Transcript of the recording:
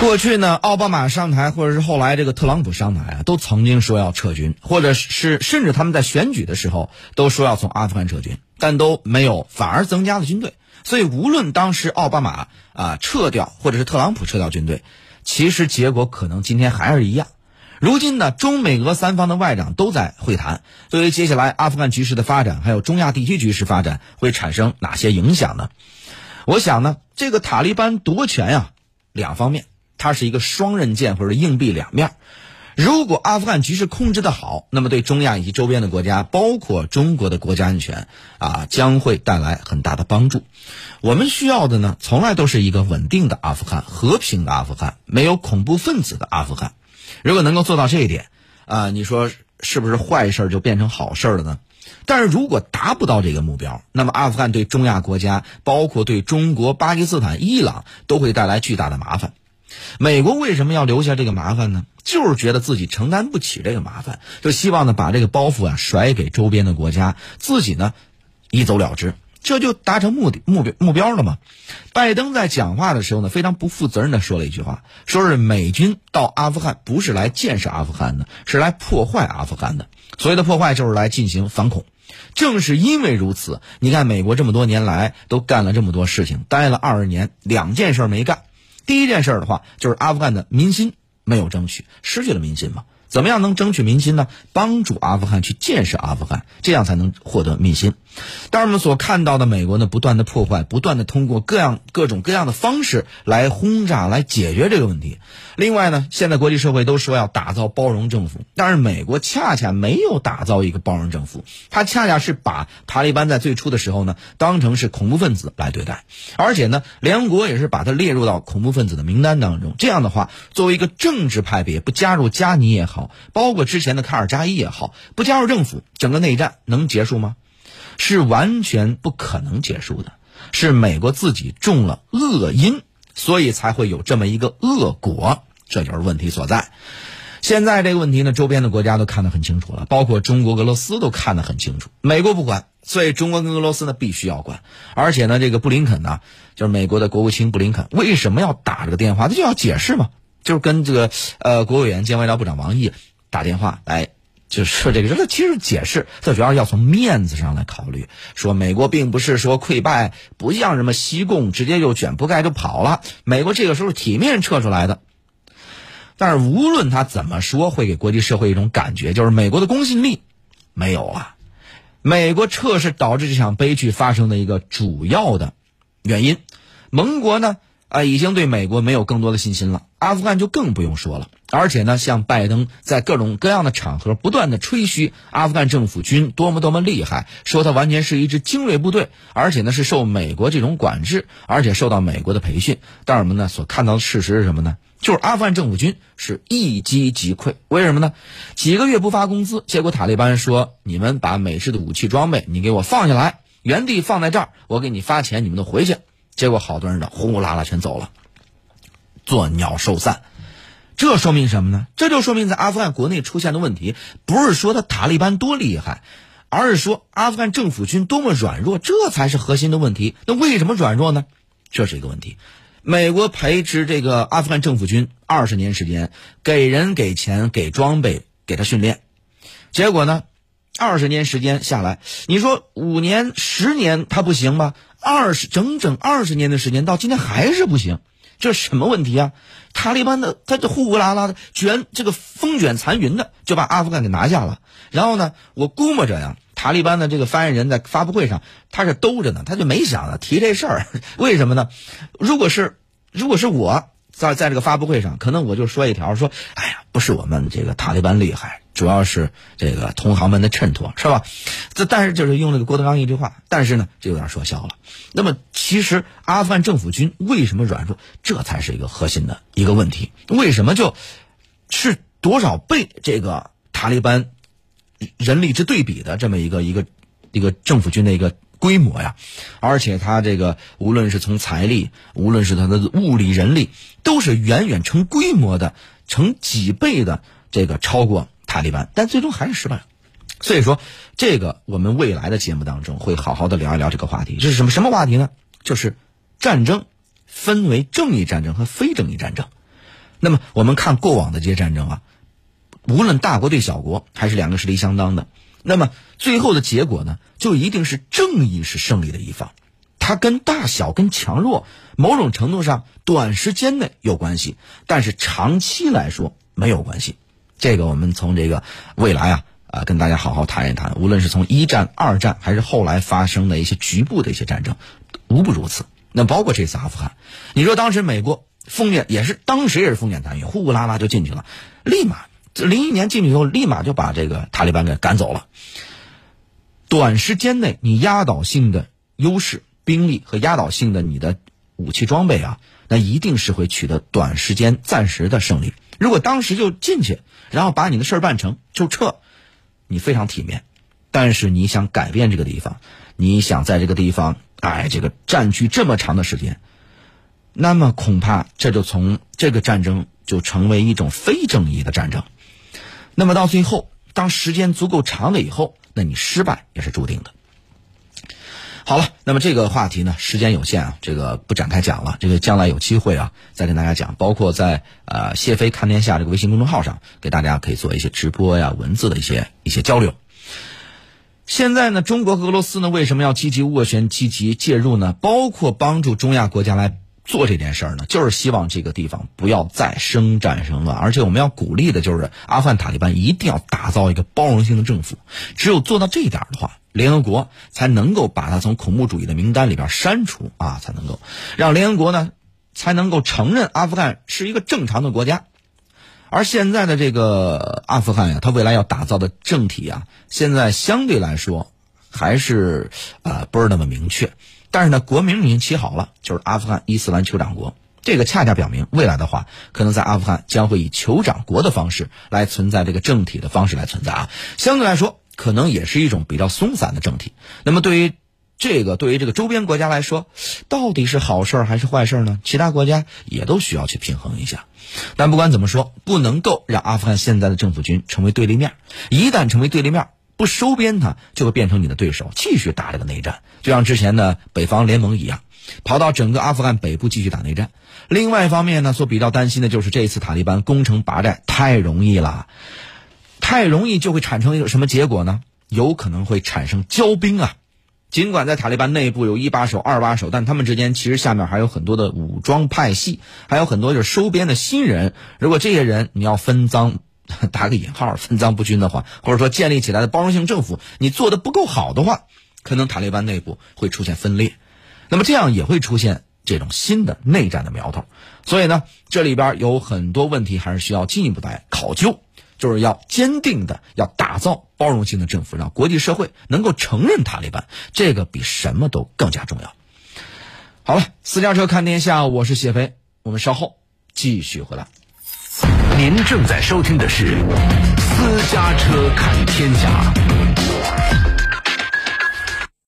过去呢，奥巴马上台，或者是后来这个特朗普上台啊，都曾经说要撤军，或者是甚至他们在选举的时候都说要从阿富汗撤军，但都没有，反而增加了军队。所以，无论当时奥巴马啊撤掉，或者是特朗普撤掉军队，其实结果可能今天还是一样。如今呢，中美俄三方的外长都在会谈，对于接下来阿富汗局势的发展，还有中亚地区局势发展会产生哪些影响呢？我想呢，这个塔利班夺权呀，两方面，它是一个双刃剑或者硬币两面。如果阿富汗局势控制的好，那么对中亚以及周边的国家，包括中国的国家安全啊，将会带来很大的帮助。我们需要的呢，从来都是一个稳定的阿富汗、和平的阿富汗、没有恐怖分子的阿富汗。如果能够做到这一点，啊，你说是不是坏事就变成好事了呢？但是如果达不到这个目标，那么阿富汗对中亚国家，包括对中国、巴基斯坦、伊朗，都会带来巨大的麻烦。美国为什么要留下这个麻烦呢？就是觉得自己承担不起这个麻烦，就希望呢把这个包袱啊甩给周边的国家，自己呢一走了之。这就达成目的目标目标了吗？拜登在讲话的时候呢，非常不负责任的说了一句话，说是美军到阿富汗不是来建设阿富汗的，是来破坏阿富汗的。所谓的破坏就是来进行反恐。正是因为如此，你看美国这么多年来都干了这么多事情，待了二十年，两件事没干。第一件事的话，就是阿富汗的民心没有争取，失去了民心嘛。怎么样能争取民心呢？帮助阿富汗去建设阿富汗，这样才能获得民心。但是我们所看到的美国呢，不断的破坏，不断的通过各样各种各样的方式来轰炸，来解决这个问题。另外呢，现在国际社会都说要打造包容政府，但是美国恰恰没有打造一个包容政府，它恰恰是把塔利班在最初的时候呢，当成是恐怖分子来对待，而且呢，联合国也是把它列入到恐怖分子的名单当中。这样的话，作为一个政治派别，不加入加尼也好。包括之前的卡尔加伊也好，不加入政府，整个内战能结束吗？是完全不可能结束的。是美国自己种了恶因，所以才会有这么一个恶果，这就是问题所在。现在这个问题呢，周边的国家都看得很清楚了，包括中国、俄罗斯都看得很清楚。美国不管，所以中国跟俄罗斯呢必须要管。而且呢，这个布林肯呢，就是美国的国务卿布林肯，为什么要打这个电话？他就要解释嘛。就是跟这个呃国务委员兼外交部长王毅打电话来，就说这个，他其实解释，他主要要从面子上来考虑，说美国并不是说溃败，不像什么西贡直接就卷铺盖就跑了，美国这个时候体面撤出来的。但是无论他怎么说，会给国际社会一种感觉，就是美国的公信力没有了。美国撤是导致这场悲剧发生的一个主要的原因，盟国呢？啊，已经对美国没有更多的信心了。阿富汗就更不用说了。而且呢，像拜登在各种各样的场合不断的吹嘘阿富汗政府军多么多么厉害，说他完全是一支精锐部队，而且呢是受美国这种管制，而且受到美国的培训。但是我们呢所看到的事实是什么呢？就是阿富汗政府军是一击即溃。为什么呢？几个月不发工资，结果塔利班说：“你们把美式的武器装备，你给我放下来，原地放在这儿，我给你发钱，你们都回去。”结果好多人呢，呼呼啦啦全走了，作鸟兽散。这说明什么呢？这就说明在阿富汗国内出现的问题，不是说他塔利班多厉害，而是说阿富汗政府军多么软弱，这才是核心的问题。那为什么软弱呢？这是一个问题。美国培植这个阿富汗政府军二十年时间，给人、给钱、给装备、给他训练，结果呢，二十年时间下来，你说五年、十年他不行吧？二十整整二十年的时间，到今天还是不行，这什么问题啊？塔利班的他这呼呼啦啦的卷这个风卷残云的就把阿富汗给拿下了。然后呢，我估摸着呀，塔利班的这个发言人在发布会上他是兜着呢，他就没想着提这事儿。为什么呢？如果是如果是我在在这个发布会上，可能我就说一条说，哎呀，不是我们这个塔利班厉害。主要是这个同行们的衬托，是吧？这但是就是用那个郭德纲一句话，但是呢，这有点说笑了。那么，其实阿富汗政府军为什么软弱？这才是一个核心的一个问题。为什么就是多少倍这个塔利班人力之对比的这么一个一个一个政府军的一个规模呀？而且他这个无论是从财力，无论是他的物力人力，都是远远成规模的，成几倍的这个超过。塔利班，但最终还是失败了。所以说，这个我们未来的节目当中会好好的聊一聊这个话题。这是什么什么话题呢？就是战争分为正义战争和非正义战争。那么我们看过往的这些战争啊，无论大国对小国，还是两个实力相当的，那么最后的结果呢，就一定是正义是胜利的一方。它跟大小、跟强弱，某种程度上短时间内有关系，但是长期来说没有关系。这个我们从这个未来啊啊跟大家好好谈一谈。无论是从一战、二战，还是后来发生的一些局部的一些战争，无不如此。那包括这次阿富汗，你说当时美国封建也是，当时也是封建残余，呼呼啦啦就进去了，立马零一年进去以后，立马就把这个塔利班给赶走了。短时间内你压倒性的优势。兵力和压倒性的你的武器装备啊，那一定是会取得短时间暂时的胜利。如果当时就进去，然后把你的事儿办成就撤，你非常体面。但是你想改变这个地方，你想在这个地方哎这个占据这么长的时间，那么恐怕这就从这个战争就成为一种非正义的战争。那么到最后，当时间足够长了以后，那你失败也是注定的。好了，那么这个话题呢，时间有限啊，这个不展开讲了。这个将来有机会啊，再跟大家讲。包括在呃谢飞看天下这个微信公众号上，给大家可以做一些直播呀、文字的一些一些交流。现在呢，中国和俄罗斯呢，为什么要积极斡旋、积极介入呢？包括帮助中亚国家来做这件事儿呢，就是希望这个地方不要再生战生乱，而且我们要鼓励的就是阿富汗塔利班一定要打造一个包容性的政府。只有做到这一点的话。联合国才能够把它从恐怖主义的名单里边删除啊，才能够让联合国呢才能够承认阿富汗是一个正常的国家。而现在的这个阿富汗呀，它未来要打造的政体啊，现在相对来说还是啊不是那么明确。但是呢，国名已经起好了，就是阿富汗伊斯兰酋长国。这个恰恰表明，未来的话，可能在阿富汗将会以酋长国的方式来存在这个政体的方式来存在啊。相对来说。可能也是一种比较松散的政体。那么对于这个，对于这个周边国家来说，到底是好事还是坏事呢？其他国家也都需要去平衡一下。但不管怎么说，不能够让阿富汗现在的政府军成为对立面。一旦成为对立面，不收编他，就会变成你的对手，继续打这个内战，就像之前的北方联盟一样，跑到整个阿富汗北部继续打内战。另外一方面呢，所比较担心的就是这一次塔利班攻城拔寨太容易了。太容易就会产生一个什么结果呢？有可能会产生骄兵啊！尽管在塔利班内部有一把手、二把手，但他们之间其实下面还有很多的武装派系，还有很多就是收编的新人。如果这些人你要分赃，打个引号，分赃不均的话，或者说建立起来的包容性政府你做的不够好的话，可能塔利班内部会出现分裂，那么这样也会出现这种新的内战的苗头。所以呢，这里边有很多问题还是需要进一步来考究。就是要坚定的要打造包容性的政府，让国际社会能够承认塔利班，这个比什么都更加重要。好了，私家车看天下，我是谢飞，我们稍后继续回来。您正在收听的是私家车看天下。